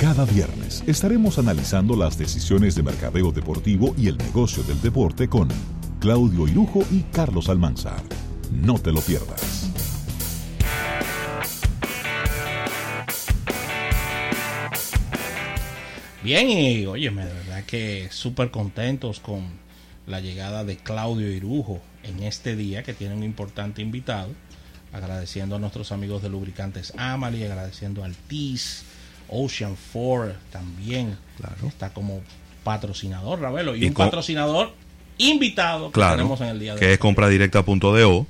Cada viernes estaremos analizando las decisiones de mercadeo deportivo y el negocio del deporte con Claudio Irujo y Carlos Almanzar. No te lo pierdas. Bien, y oye, de verdad que súper contentos con la llegada de Claudio Irujo en este día que tiene un importante invitado. Agradeciendo a nuestros amigos de Lubricantes Amalie, agradeciendo al TIS, Ocean 4 también. Claro. Está como patrocinador, Ravelo, y, Y un patrocinador invitado que Claro, tenemos en el día de que hoy. es compradirecta.do.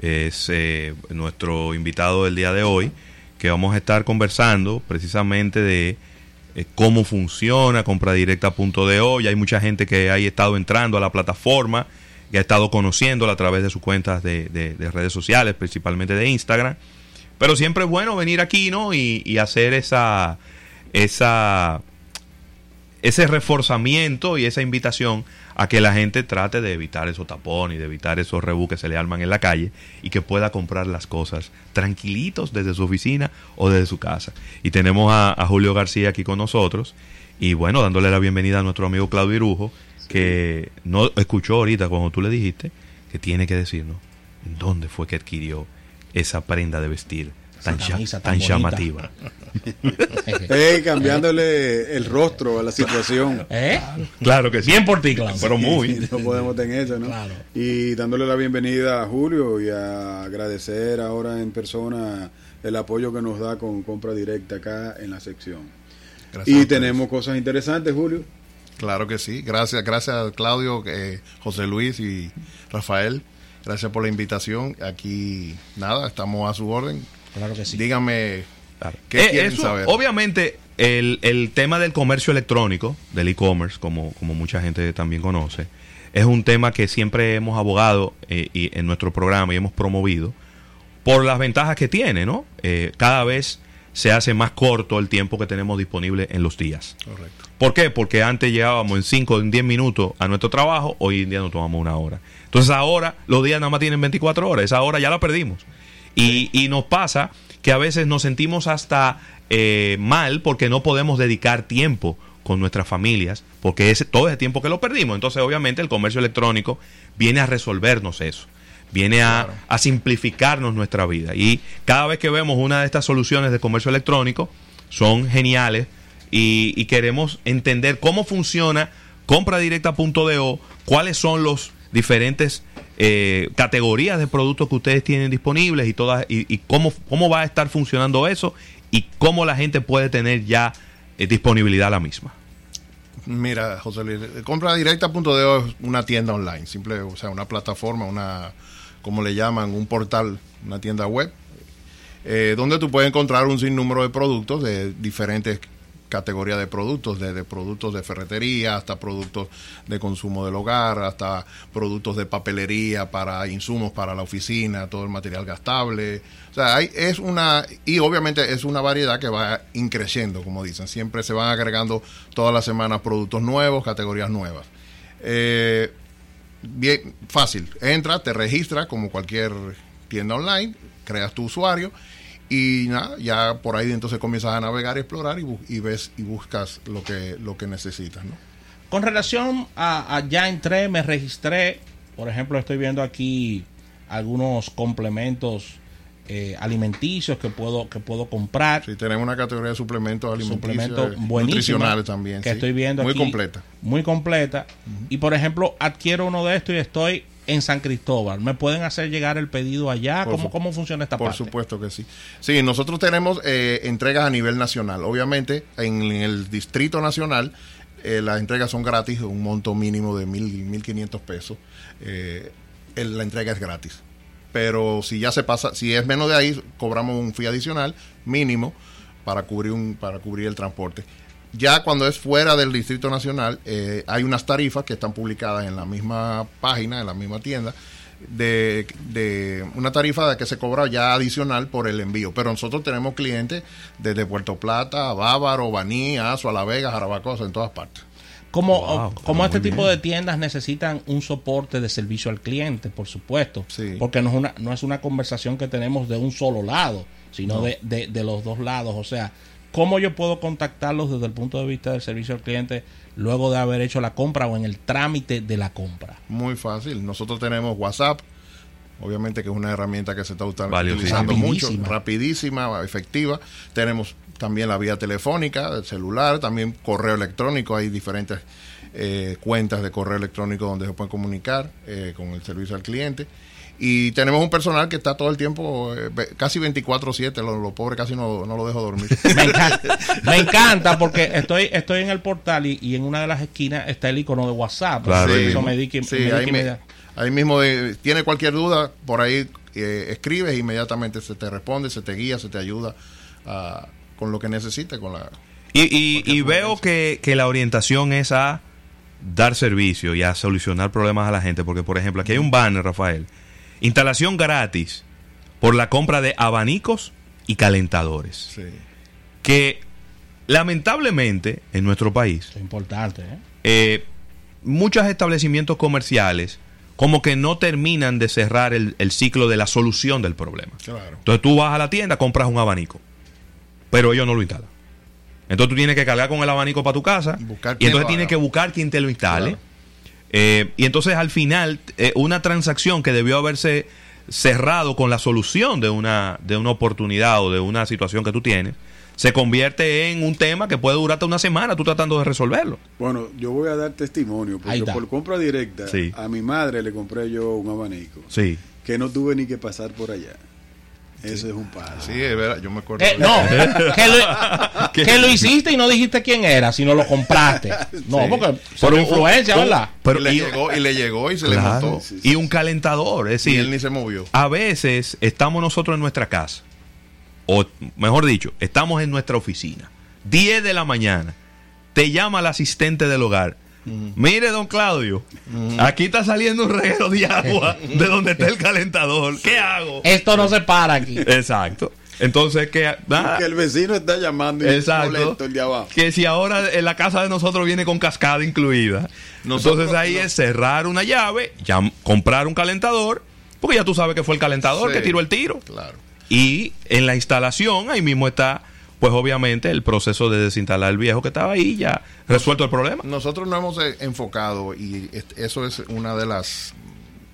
Es eh, nuestro invitado del día de hoy, que vamos a estar conversando precisamente de eh, cómo funciona compradirecta.do. Ya hay mucha gente que ha estado entrando a la plataforma, que ha estado conociéndola a través de sus cuentas de, de- de redes sociales, principalmente de Instagram. Pero siempre es bueno venir aquí, ¿no? Y, y hacer esa, esa, ese reforzamiento y esa invitación a que la gente trate de evitar esos tapones y de evitar esos rebú que se le arman en la calle y que pueda comprar las cosas tranquilitos desde su oficina o desde su casa. Y tenemos a, Julio García aquí con nosotros y bueno, dándole la bienvenida a nuestro amigo Claudio Irujo, que no escuchó ahorita cuando tú le dijiste que tiene que decirnos dónde fue que adquirió esa prenda de vestir tan, camisa llamativa. Cambiándole el rostro a la situación. ¿Eh? Claro que sí. Bien por ti, Claudio. Pero muy. No podemos tener eso, ¿no? Claro. Y dándole la bienvenida a Julio y a agradecer ahora en persona el apoyo que nos da con compra directa acá en la sección. Gracias a y tenemos cosas interesantes, Julio. Claro que sí. Gracias, gracias Claudio, eh, José Luis y Rafael. Gracias por la invitación. Aquí, nada, estamos a su orden. Claro que sí. Díganme Claro. qué Eh, quieren eso, saber. Obviamente, el, el tema del comercio electrónico, del e-commerce, como, como mucha gente también conoce, es un tema que siempre hemos abogado eh, y en nuestro programa y hemos promovido por las ventajas que tiene, ¿no? Eh, cada vez se hace más corto el tiempo que tenemos disponible en los días. Correcto. ¿Por qué? Porque antes llegábamos en 5 o en 10 minutos a nuestro trabajo, hoy en día nos tomamos una hora. Entonces ahora los días nada más tienen 24 horas, esa hora ya la perdimos. Y, y nos pasa que a veces nos sentimos hasta eh, mal porque no podemos dedicar tiempo con nuestras familias, porque ese, todo ese tiempo que lo perdimos. Entonces obviamente el comercio electrónico viene a resolvernos eso. Viene a, a simplificarnos nuestra vida. Y cada vez que vemos una de estas soluciones de comercio electrónico, son geniales y, y queremos entender cómo funciona compradirecta.do, cuáles son los diferentes eh, categorías de productos que ustedes tienen disponibles y todas y, y cómo, cómo va a estar funcionando eso y cómo la gente puede tener ya eh, disponibilidad la misma. Mira, José Luis, compradirecta.de es una tienda online, simple, o sea, una plataforma, una, como le llaman, un portal, una tienda web, eh, donde tú puedes encontrar un sinnúmero de productos de diferentes categorías de productos, desde productos de ferretería hasta productos de consumo del hogar, hasta productos de papelería para insumos para la oficina, todo el material gastable. O sea, hay, es una, y obviamente es una variedad que va increciendo, como dicen. Siempre se van agregando todas las semanas productos nuevos, categorías nuevas. Eh, bien, fácil. Entra, te registras como cualquier tienda online, creas tu usuario y nada, ya por ahí entonces comienzas a navegar y explorar y, y ves y buscas lo que lo que necesitas, ¿no? Con relación a, a ya entré, me registré, por ejemplo, estoy viendo aquí algunos complementos eh, alimenticios que puedo que puedo comprar. Sí, tenemos una categoría de suplementos alimenticios, suplementos nutricionales también, que sí. estoy viendo muy aquí, completa. muy completa y por ejemplo adquiero uno de estos y estoy en San Cristóbal me pueden hacer llegar el pedido allá Por cómo cómo funciona esta Por parte supuesto que sí. Sí, nosotros tenemos eh, entregas a nivel nacional. Obviamente, en, el Distrito Nacional, eh, las entregas son gratis, un monto mínimo de mil, mil quinientos pesos. Eh, el- la entrega es gratis. Pero si ya se pasa, si es menos de ahí, cobramos un fee adicional mínimo para cubrir un, para cubrir el transporte. Ya cuando es fuera del Distrito Nacional, eh, hay unas tarifas que están publicadas en la misma página, en la misma tienda, de, de una tarifa de que se cobra ya adicional por el envío. Pero nosotros tenemos clientes desde Puerto Plata, Bávaro, Baní, Azua, La Vega, Jarabacosa, en todas partes. como Wow, como está este tipo bien. de tiendas necesitan un soporte de servicio al cliente por supuesto Sí. porque no es una no es una conversación que tenemos de un solo lado sino de, de, de los dos lados o sea ¿cómo yo puedo contactarlos desde el punto de vista del servicio al cliente luego de haber hecho la compra o en el trámite de la compra? Muy fácil. Nosotros tenemos WhatsApp, obviamente que es una herramienta que se está utilizando mucho, Rapidísima. rapidísima, efectiva. Tenemos también la vía telefónica, el celular, también correo electrónico. Hay diferentes eh, cuentas de correo electrónico donde se pueden comunicar eh, con el servicio al cliente. Y tenemos un personal que está todo el tiempo, eh, casi 24/7, lo, lo pobre casi no, no lo dejo dormir. Me encanta, me encanta porque estoy estoy en el portal y, y en una de las esquinas está el icono de WhatsApp. Claro, Eso ahí mismo. me di que- Sí, me di ahí, que me- ahí mismo eh, tiene cualquier duda, por ahí eh, escribes, inmediatamente se te responde, se te guía, se te ayuda ah, con lo que necesites, con la Y, y- y veo que, que la orientación es a dar servicio y a solucionar problemas a la gente. Porque, por ejemplo, aquí hay un banner, Rafael. Instalación gratis por la compra de abanicos y calentadores. sí. Que lamentablemente en nuestro país, es importante, ¿eh? eh, muchos establecimientos comerciales como que no terminan de cerrar el, el ciclo de la solución del problema. Claro. Entonces tú vas a la tienda, compras un abanico, pero ellos no lo instalan. Entonces tú tienes que cargar con el abanico para tu casa Buscar y entonces tienes que buscar quien te lo instale. Claro. Eh, y entonces al final eh, una transacción que debió haberse cerrado con la solución de una, de una oportunidad o de una situación que tú tienes, se convierte en un tema que puede durarte una semana tú tratando de resolverlo. Bueno, yo voy a dar testimonio, porque por compra directa, Sí. a mi madre le compré yo un abanico, Sí. que no tuve ni que pasar por allá. Eso es un palo. Sí, es verdad, yo me acuerdo. Eh, de- no, que lo, que lo hiciste y no dijiste quién era, sino lo compraste. No, Sí. porque por influencia, ¿verdad? Pero y, le y- llegó, y le llegó y se le montó. Sí, sí, Y un calentador, es Y decir, él ni se movió. a veces estamos nosotros en nuestra casa, o mejor dicho, estamos en nuestra oficina, 10 de la mañana, te llama el asistente del hogar. Mire, don Claudio, aquí está saliendo un reguero de agua de donde está el calentador. ¿Qué hago? Esto no se para aquí. Exacto. Entonces, que nada, Que el vecino está llamando y Exacto. molesto el de abajo. que si ahora en la casa de nosotros viene con cascada incluida, Nosotros- entonces ahí no. es cerrar una llave, ya comprar un calentador, porque ya tú sabes que fue el calentador Sí. que tiró el tiro. Claro. Y en la instalación, ahí mismo está, pues obviamente, el proceso de desinstalar el viejo que estaba ahí, ya resuelto el problema. Nosotros nos hemos eh, enfocado y eso es una de las,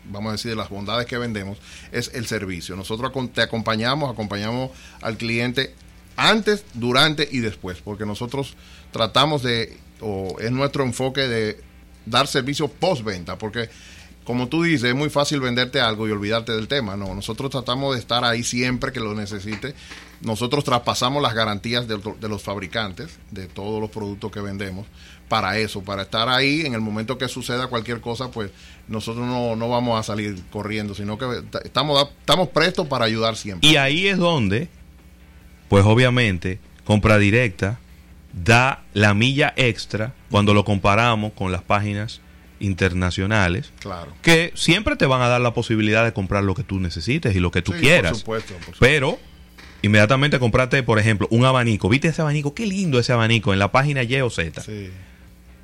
vamos a decir, de las bondades que vendemos, es el servicio. Nosotros te acompañamos, acompañamos al cliente antes, durante y después, porque nosotros tratamos de, o es nuestro enfoque de dar servicio postventa, porque como tú dices, es muy fácil venderte algo y olvidarte del tema. No, nosotros tratamos de estar ahí siempre que lo necesite. Nosotros traspasamos las garantías de, los fabricantes de todos los productos que vendemos para eso, para estar ahí en el momento que suceda cualquier cosa, pues nosotros no, no vamos a salir corriendo, sino que ta- estamos, estamos prestos para ayudar siempre. Y ahí es donde, pues obviamente, compra directa da la milla extra cuando lo comparamos con las páginas internacionales Claro. que siempre te van a dar la posibilidad de comprar lo que tú necesites y lo que tú Sí, quieras. Por supuesto, por supuesto. Pero inmediatamente compraste, por ejemplo, un abanico. ¿Viste ese abanico? Qué lindo ese abanico en la página Y o Z. Sí.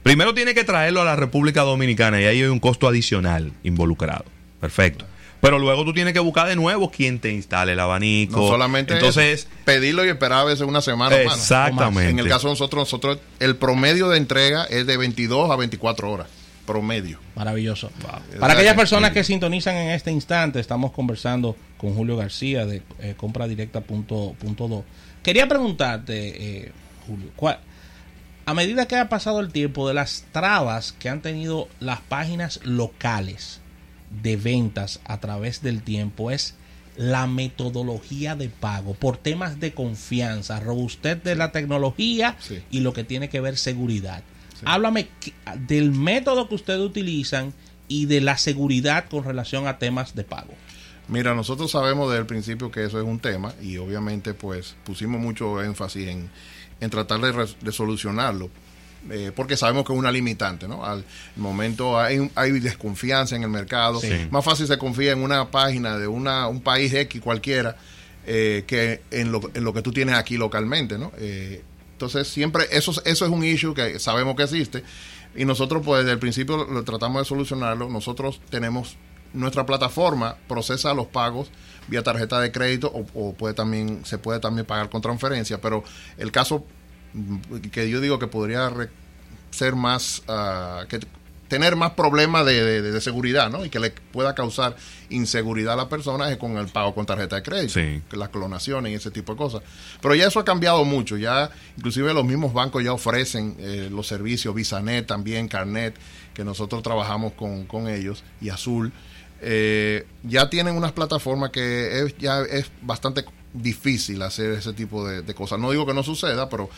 Primero tiene que traerlo a la República Dominicana y ahí hay un costo adicional involucrado. Perfecto. Pero luego tú tienes que buscar de nuevo quién te instale el abanico. No solamente Entonces, eso, pedirlo y esperar a veces una semana. o más. Exactamente. En el caso de nosotros, nosotros, el promedio de entrega es de 22 a 24 horas. Promedio. Maravilloso. Para aquellas que- personas que sintonizan en este instante, estamos conversando con Julio García de eh, compradirecta.do. Quería preguntarte, eh, Julio, ¿cuál- a medida que ha pasado el tiempo de las trabas que han tenido las páginas locales de ventas a través del tiempo, es la metodología de pago por temas de confianza, robustez de la tecnología Sí. y lo que tiene que ver seguridad. Háblame del método que ustedes utilizan y de la seguridad con relación a temas de pago. Mira, nosotros sabemos desde el principio que eso es un tema y obviamente pues pusimos mucho énfasis en, en tratar de, solucionarlo. eh, porque sabemos que es una limitante, ¿no? Al momento hay, un- hay desconfianza en el mercado. Sí. Más fácil se confía en una página de una, un país X cualquiera eh, que en lo, en lo que tú tienes aquí localmente, ¿no? Eh, entonces siempre eso, es- eso es un issue que sabemos que existe y nosotros pues desde el principio lo, tratamos de solucionarlo. Nosotros tenemos nuestra plataforma procesa los pagos vía tarjeta de crédito o, o puede también se puede también pagar con transferencia, pero el caso que yo digo que podría ser más ah, que tener más problemas de, de- de seguridad, ¿no? Y que le pueda causar inseguridad a la persona es con el pago con tarjeta de crédito, Sí. las clonaciones y ese tipo de cosas. Pero ya eso ha cambiado mucho, ya inclusive los mismos bancos ya ofrecen eh, los servicios, Visanet también, Carnet, que nosotros trabajamos con, con ellos, y Azul, eh, ya tienen unas plataformas que es, ya es bastante difícil hacer ese tipo de, de cosas. No digo que no suceda, pero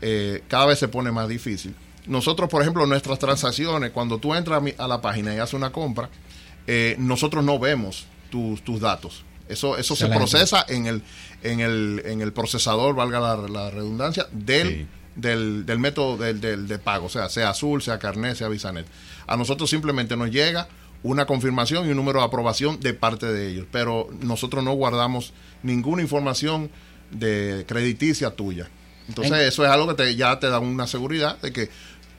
eh, cada vez se pone más difícil. Nosotros, por ejemplo, nuestras transacciones, cuando tú entras a, mi- a la página y haces una compra, eh, nosotros no vemos tus, tus datos. Eso, eso se procesa en el, en el, en el procesador, valga la, la redundancia, del, Sí. del, del método del, del- de pago, o sea, sea Azul, sea Carnet, sea Visanet. A nosotros simplemente nos llega una confirmación y un número de aprobación de parte de ellos, pero nosotros no guardamos ninguna información de crediticia tuya. Entonces, En- eso es algo que te, ya te da una seguridad de que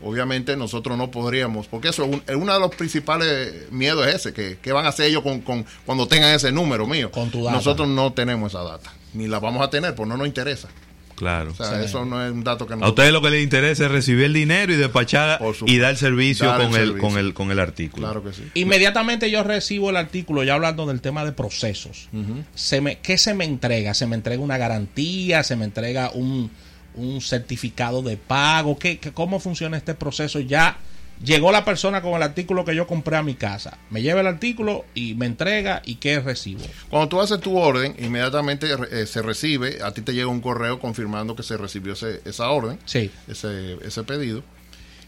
obviamente nosotros no podríamos, porque eso es un- es uno de los principales miedos es ese, que, que van a hacer ellos con, con- cuando tengan ese número mío. Con tu data. Nosotros no tenemos esa data, ni la vamos a tener, pues no nos interesa. Claro. O sea, Sí. eso no es un dato que A nosotros... ustedes lo que les interesa es recibir el dinero y despachar y dar servicio, Dar el con, el, servicio. con el con el artículo. Claro que sí. Inmediatamente yo recibo el artículo, ya hablando del tema de procesos. se me, ¿Qué se me entrega? ¿Se me entrega una garantía? ¿Se me entrega un, un certificado de pago? ¿Qué, qué- ¿Cómo funciona este proceso? Ya llegó la persona con el artículo que yo compré a mi casa. Me lleva el artículo y me entrega y ¿qué recibo? Cuando tú haces tu orden, inmediatamente eh, se recibe, a ti te llega un correo confirmando que se recibió ese- esa orden, Sí. ese, ese pedido,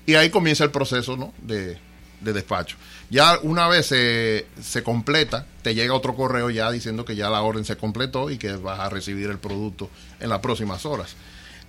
y ahí comienza el proceso ¿no? de, de despacho. Ya una vez se, se completa, te llega otro correo ya diciendo que ya la orden se completó y que vas a recibir el producto en las próximas horas.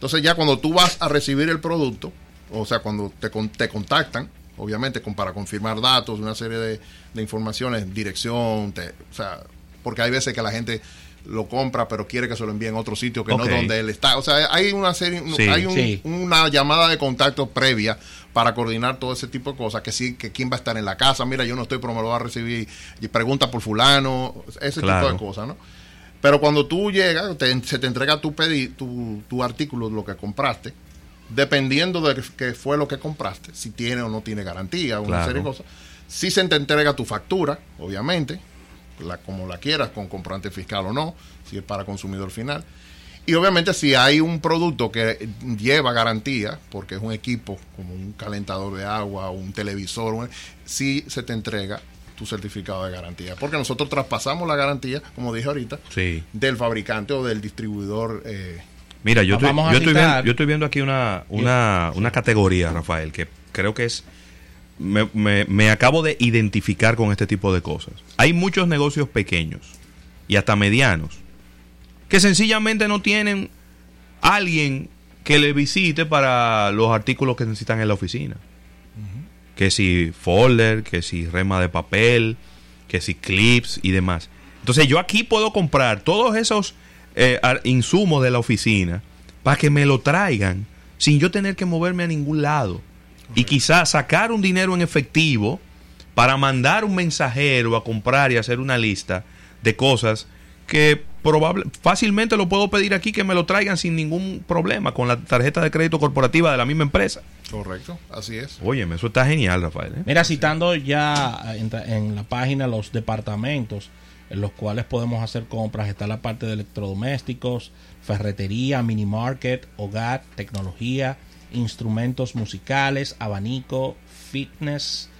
Entonces ya cuando tú vas a recibir el producto, o sea, cuando te, con- te contactan, obviamente con, para confirmar datos, una serie de, de informaciones, dirección, te- o sea, porque hay veces que la gente lo compra pero quiere que se lo envíen a otro sitio que Ok. no donde él está. O sea, hay una serie, Sí. hay un- Sí. una llamada de contacto previa para coordinar todo ese tipo de cosas, que sí, que quién va a estar en la casa, mira, yo no estoy, pero me lo va a recibir, y pregunta por fulano, ese Claro. tipo de cosas, ¿no? Pero cuando tú llegas, te- se te entrega tu, pedi, tu, tu artículo, lo que compraste, dependiendo de qué fue lo que compraste, si tiene o no tiene garantía, una Claro. serie de cosas. Si se te entrega tu factura, obviamente, la, como la quieras, con comprante fiscal o no, si es para consumidor final. Y obviamente si hay un producto que lleva garantía, porque es un equipo como un calentador de agua, un televisor, sí se te entrega tu certificado de garantía. Porque nosotros traspasamos la garantía, como dije ahorita, Sí. del fabricante o del distribuidor. eh, Mira, yo estoy, yo, estoy viendo, yo estoy viendo aquí una, una, una categoría, Rafael, que creo que es... Me, me- me acabo de identificar con este tipo de cosas. Hay muchos negocios pequeños y hasta medianos que sencillamente no tienen alguien que le visite para los artículos que necesitan en la oficina. Que si folder, que si rema de papel, que si clips y demás. Entonces yo aquí puedo comprar todos esos eh, insumos de la oficina para que me lo traigan sin yo tener que moverme a ningún lado. Y quizás sacar un dinero en efectivo para mandar un mensajero a comprar y hacer una lista de cosas que probable, fácilmente lo puedo pedir aquí que me lo traigan sin ningún problema con la tarjeta de crédito corporativa de la misma empresa. correcto, así es. Óyeme, eso está genial, Rafael. ¿eh? Mira, citando ya en, en la página los departamentos en los cuales podemos hacer compras, está la parte de electrodomésticos, ferretería, mini market, hogar, tecnología, instrumentos musicales, abanico, fitness,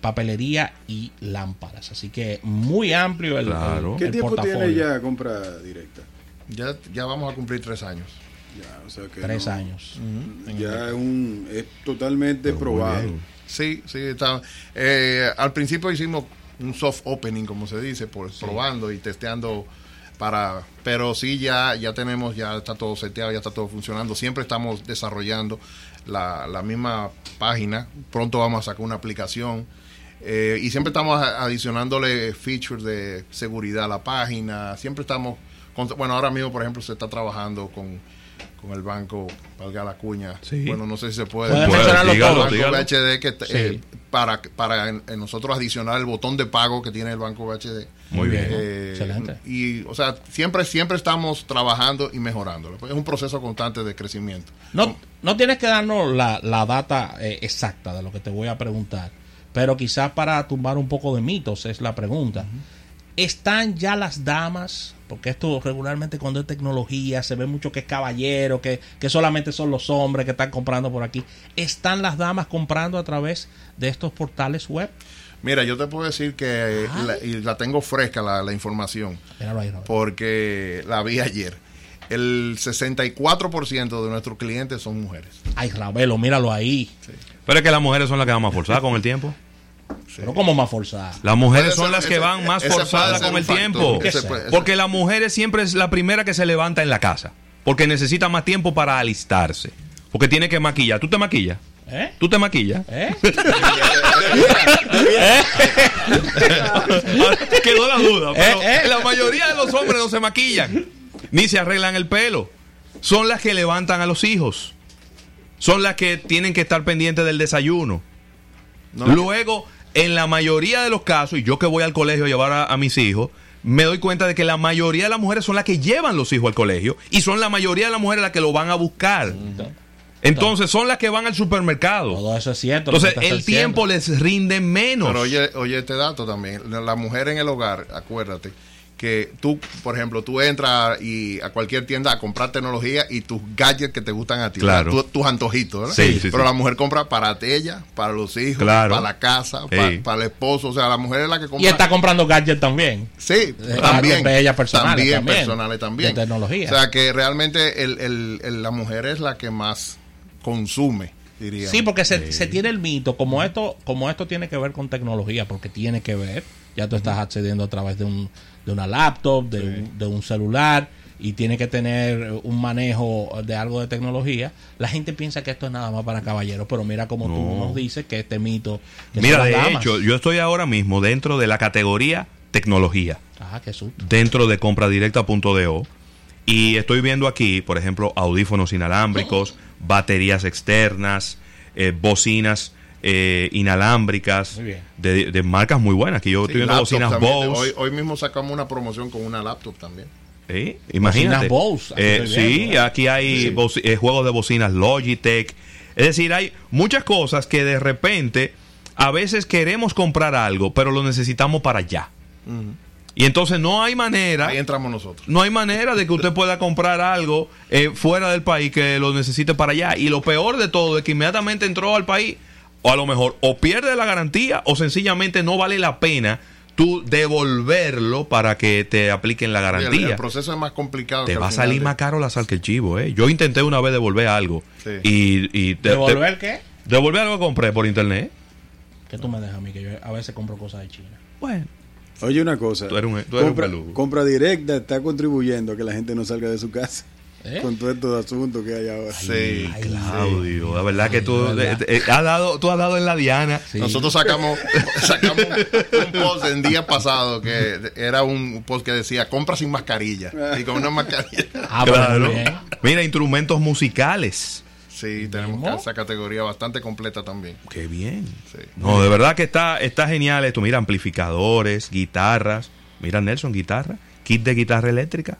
papelería y lámparas. Así que muy amplio el, Claro. el- ¿Qué el tiempo portafolio. tiene ya compra directa? Ya, ya vamos a cumplir tres años. Ya, o sea que Tres no- años. Ya es, un, es totalmente Pero probado. Sí, sí, está. eh, al principio hicimos un soft opening, como se dice, por probando y testeando para, pero sí ya ya tenemos ya está todo seteado, ya está todo funcionando. Siempre estamos desarrollando la, la misma página. Pronto vamos a sacar una aplicación eh, y siempre estamos adicionándole features de seguridad a la página. Siempre estamos, con- bueno, ahora mismo por ejemplo se está trabajando con con el banco, valga la cuña. Sí. Bueno, no sé si se puede. Mencionarlo dígalo, dígalo. BHD que Sí. eh, para, para en- en nosotros adicionar el botón de pago que tiene el Banco BHD. Muy bien. Eh, Excelente. Y, o sea, siempre, siempre estamos trabajando y mejorándolo. Es un proceso constante de crecimiento. No, no tienes que darnos la, la data eh, exacta de lo que te voy a preguntar, pero quizás para tumbar un poco de mitos es la pregunta. ¿Están ya las damas? Porque esto regularmente cuando es tecnología se ve mucho que es caballero, que, que solamente son los hombres que están comprando por aquí. ¿Están las damas comprando a través de estos portales web? Mira, yo te puedo decir que la, y la tengo fresca la, la información, Míralo ahí, Robert. porque la vi ayer. El 64% de nuestros clientes son mujeres. Ay, Ravelo, míralo ahí. Pero es que las mujeres son las que van más forzadas con el tiempo. Pero como más forzada. Las mujeres son ser- las que van más forzadas con el factor. tiempo. Porque la mujer siempre es la primera que se levanta en la casa. Porque necesita más tiempo para alistarse. Porque tiene que maquillar. ¿Tú te maquillas? ¿Eh? ¿Tú te maquillas? ¿Eh? Ahora Quedó la duda. Pero Eh, eh. la mayoría de los hombres no se maquillan. Ni se arreglan el pelo. Son las que levantan a los hijos. Son las que tienen que estar pendientes del desayuno. No, Luego, en la mayoría de los casos, y yo que voy al colegio a llevar a, a mis hijos, me doy cuenta de que la mayoría de las mujeres son las que llevan los hijos al colegio y son la mayoría de las mujeres las que lo van a buscar. Entonces, son las que van al supermercado. Todo eso es cierto. Entonces, el tiempo les rinde menos. Pero oye, oye este dato también. La, la mujer en el hogar, acuérdate, que tú, por ejemplo, tú entras y a cualquier tienda a comprar tecnología y tus gadgets que te gustan a ti, Claro. tus antojitos, ¿verdad? Sí, sí, Pero sí. la mujer compra para ella, para los hijos, Claro. para la casa, para, el esposo. O sea, la mujer es la que compra. Y está comprando gadgets también. Sí, Eh, también. de ellas personales también, también, personales también. de tecnología. O sea, que realmente el, el- el- la mujer es la que más consume, diría. Sí, porque se, se tiene el mito, como esto, como esto tiene que ver con tecnología, porque tiene que ver, ya tú estás accediendo a través de un, de una laptop, de, un, de un celular, y tiene que tener un manejo de algo de tecnología, la gente piensa que esto es nada más para caballeros, pero mira como tú No. nos dices que este mito que Mira, de damas. hecho, yo estoy ahora mismo dentro de la categoría tecnología, Ah, qué susto. dentro de compradirecta.do y estoy viendo aquí, por ejemplo, audífonos inalámbricos, baterías externas, eh, bocinas eh, inalámbricas Muy bien. de, de marcas muy buenas. Que yo Sí, estoy viendo bocinas también. Bose. Hoy, hoy mismo sacamos una promoción con una laptop también. ¿Eh? Imagínate. Bocinas Bose, Eh, sí, ¿eh? aquí hay Sí. eh, juegos de bocinas Logitech. Es decir, hay muchas cosas que de repente a veces queremos comprar algo, pero lo necesitamos para allá. Y entonces no hay manera, Ahí entramos nosotros. no hay manera de que usted pueda comprar algo eh, fuera del país que lo necesite para allá. Y lo peor de todo es que inmediatamente entró al país, o a lo mejor o pierde la garantía o sencillamente no vale la pena tú devolverlo para que te apliquen la garantía. el proceso es más complicado. Te que va a salir de- más caro la sal que el chivo, ¿eh? Yo intenté una vez devolver algo. Sí. Y, y te- ¿Devolver te- qué? devolver algo que compré por internet. Que tú me dejas a mí, que yo a veces compro cosas de China. Bueno. Oye, una cosa. Tú eres un- tú eres un compra, peludo. compra directa está contribuyendo a que la gente no salga de su casa. ¿Eh? Con todos estos asuntos que hay ahora. Sí, Ay, Claudio, la verdad que tú, ¿verdad? eh, eh, has dado, tú has dado en la diana. Sí. Nosotros sacamos, sacamos un post en día pasado que era un post que decía compra sin mascarilla y con una mascarilla. Ah, pero Claro. Mira, instrumentos musicales. Sí, tenemos esa categoría bastante completa también. Qué bien. Sí. No, de verdad que está, está genial esto. Mira, amplificadores, guitarras. Mira, Nelson, guitarra. Kit de guitarra eléctrica.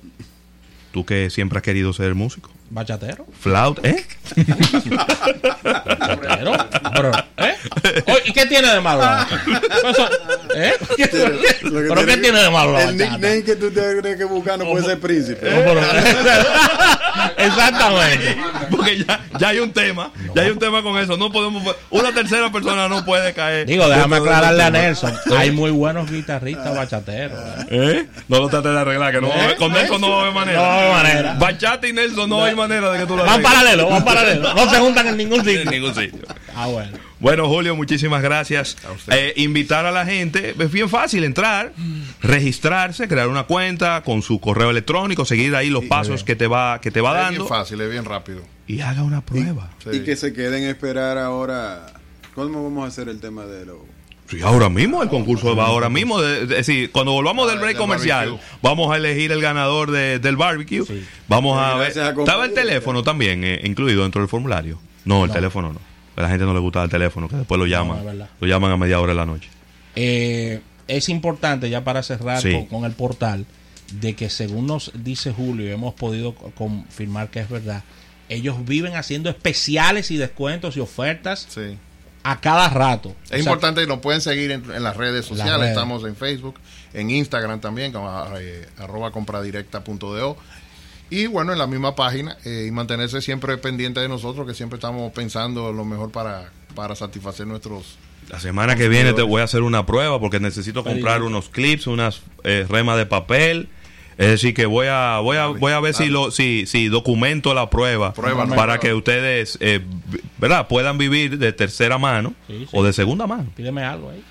Tú que siempre has querido ser músico. Bachatero. Flauta, ¿eh? Bachatero. Pero, ¿eh? ¿Y qué tiene de malo? Eso, ¿Eh? Lo que ¿Pero qué tiene de malo El nickname que tú tienes que buscar no puede ser príncipe. Pero- Exactamente. Porque ya, ya hay un tema. Ya hay un tema con eso. No podemos. Una tercera persona no puede caer. Digo, déjame aclararle a. Nelson. Hay muy buenos guitarristas bachateros. ¿eh? ¿Eh? No lo trates de arreglar, que no ¿Eh? con Nelson no va a haber manera. No va a haber manera. Bachata y Nelson no hay manera de que tú lo Van paralelos, van paralelos. No se juntan en ningún En sitio. ningún sitio. Ah, bueno. Bueno, Julio, muchísimas gracias. A usted. Eh, invitar a la gente, es bien fácil entrar, registrarse, crear una cuenta con su correo electrónico, seguir ahí los pasos que te va, que te va Es dando bien fácil, es bien rápido. y haga una prueba. Sí. Y que se queden a esperar ahora. ¿Cómo vamos a hacer el tema de los Sí, ahora mismo el concurso va ahora mismo. es decir, cuando volvamos del Ah, break comercial, vamos a elegir el ganador de- del barbecue. Sí. Vamos a ver. ¿Estaba el teléfono también eh, incluido dentro del formulario? No, el No. teléfono no. A la gente no le gusta el teléfono, que después lo llaman. lo llaman a media hora de la noche. Eh, es importante ya para cerrar Sí. con, con el portal de que según nos dice Julio y hemos podido co- confirmar que es verdad, ellos viven haciendo especiales y descuentos y ofertas Sí. A cada rato. O Es sea, importante que nos pueden seguir en, en las redes sociales. redes. Estamos en Facebook, en Instagram también, como eh, arroba compradirecta.do. Y bueno, en la misma página eh, y mantenerse siempre pendiente de nosotros, que siempre estamos pensando lo mejor para, para satisfacer nuestros... La semana que viene te voy a hacer una prueba porque necesito comprar unos clips, unas eh, remas de papel. Es decir, que voy a voy a, voy a ver si lo si, si documento la prueba para que ustedes eh, verdad puedan vivir de tercera mano Sí, sí. o de segunda mano. Pídeme algo ahí.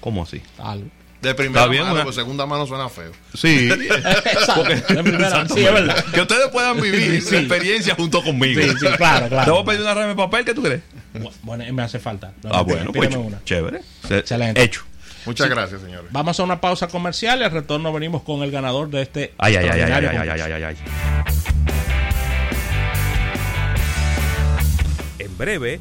¿Cómo así? Algo. De primera bien, mano, una- pues segunda mano suena feo. Sí. Exacto. De primera- sí, es verdad. que ustedes puedan vivir Sí. la experiencia junto conmigo. Sí, sí, claro, claro. Te voy a pedir una rema de papel, ¿qué tú crees? Bu- Bueno, me hace falta. No, ah, no, bueno, pídeme pues una. chévere. Se- Excelente. Hecho. Muchas gracias, señores. Vamos a una pausa comercial y al retorno venimos con el ganador de este Ay, ay, ay, ay, ay, ay, ay, ay. En breve,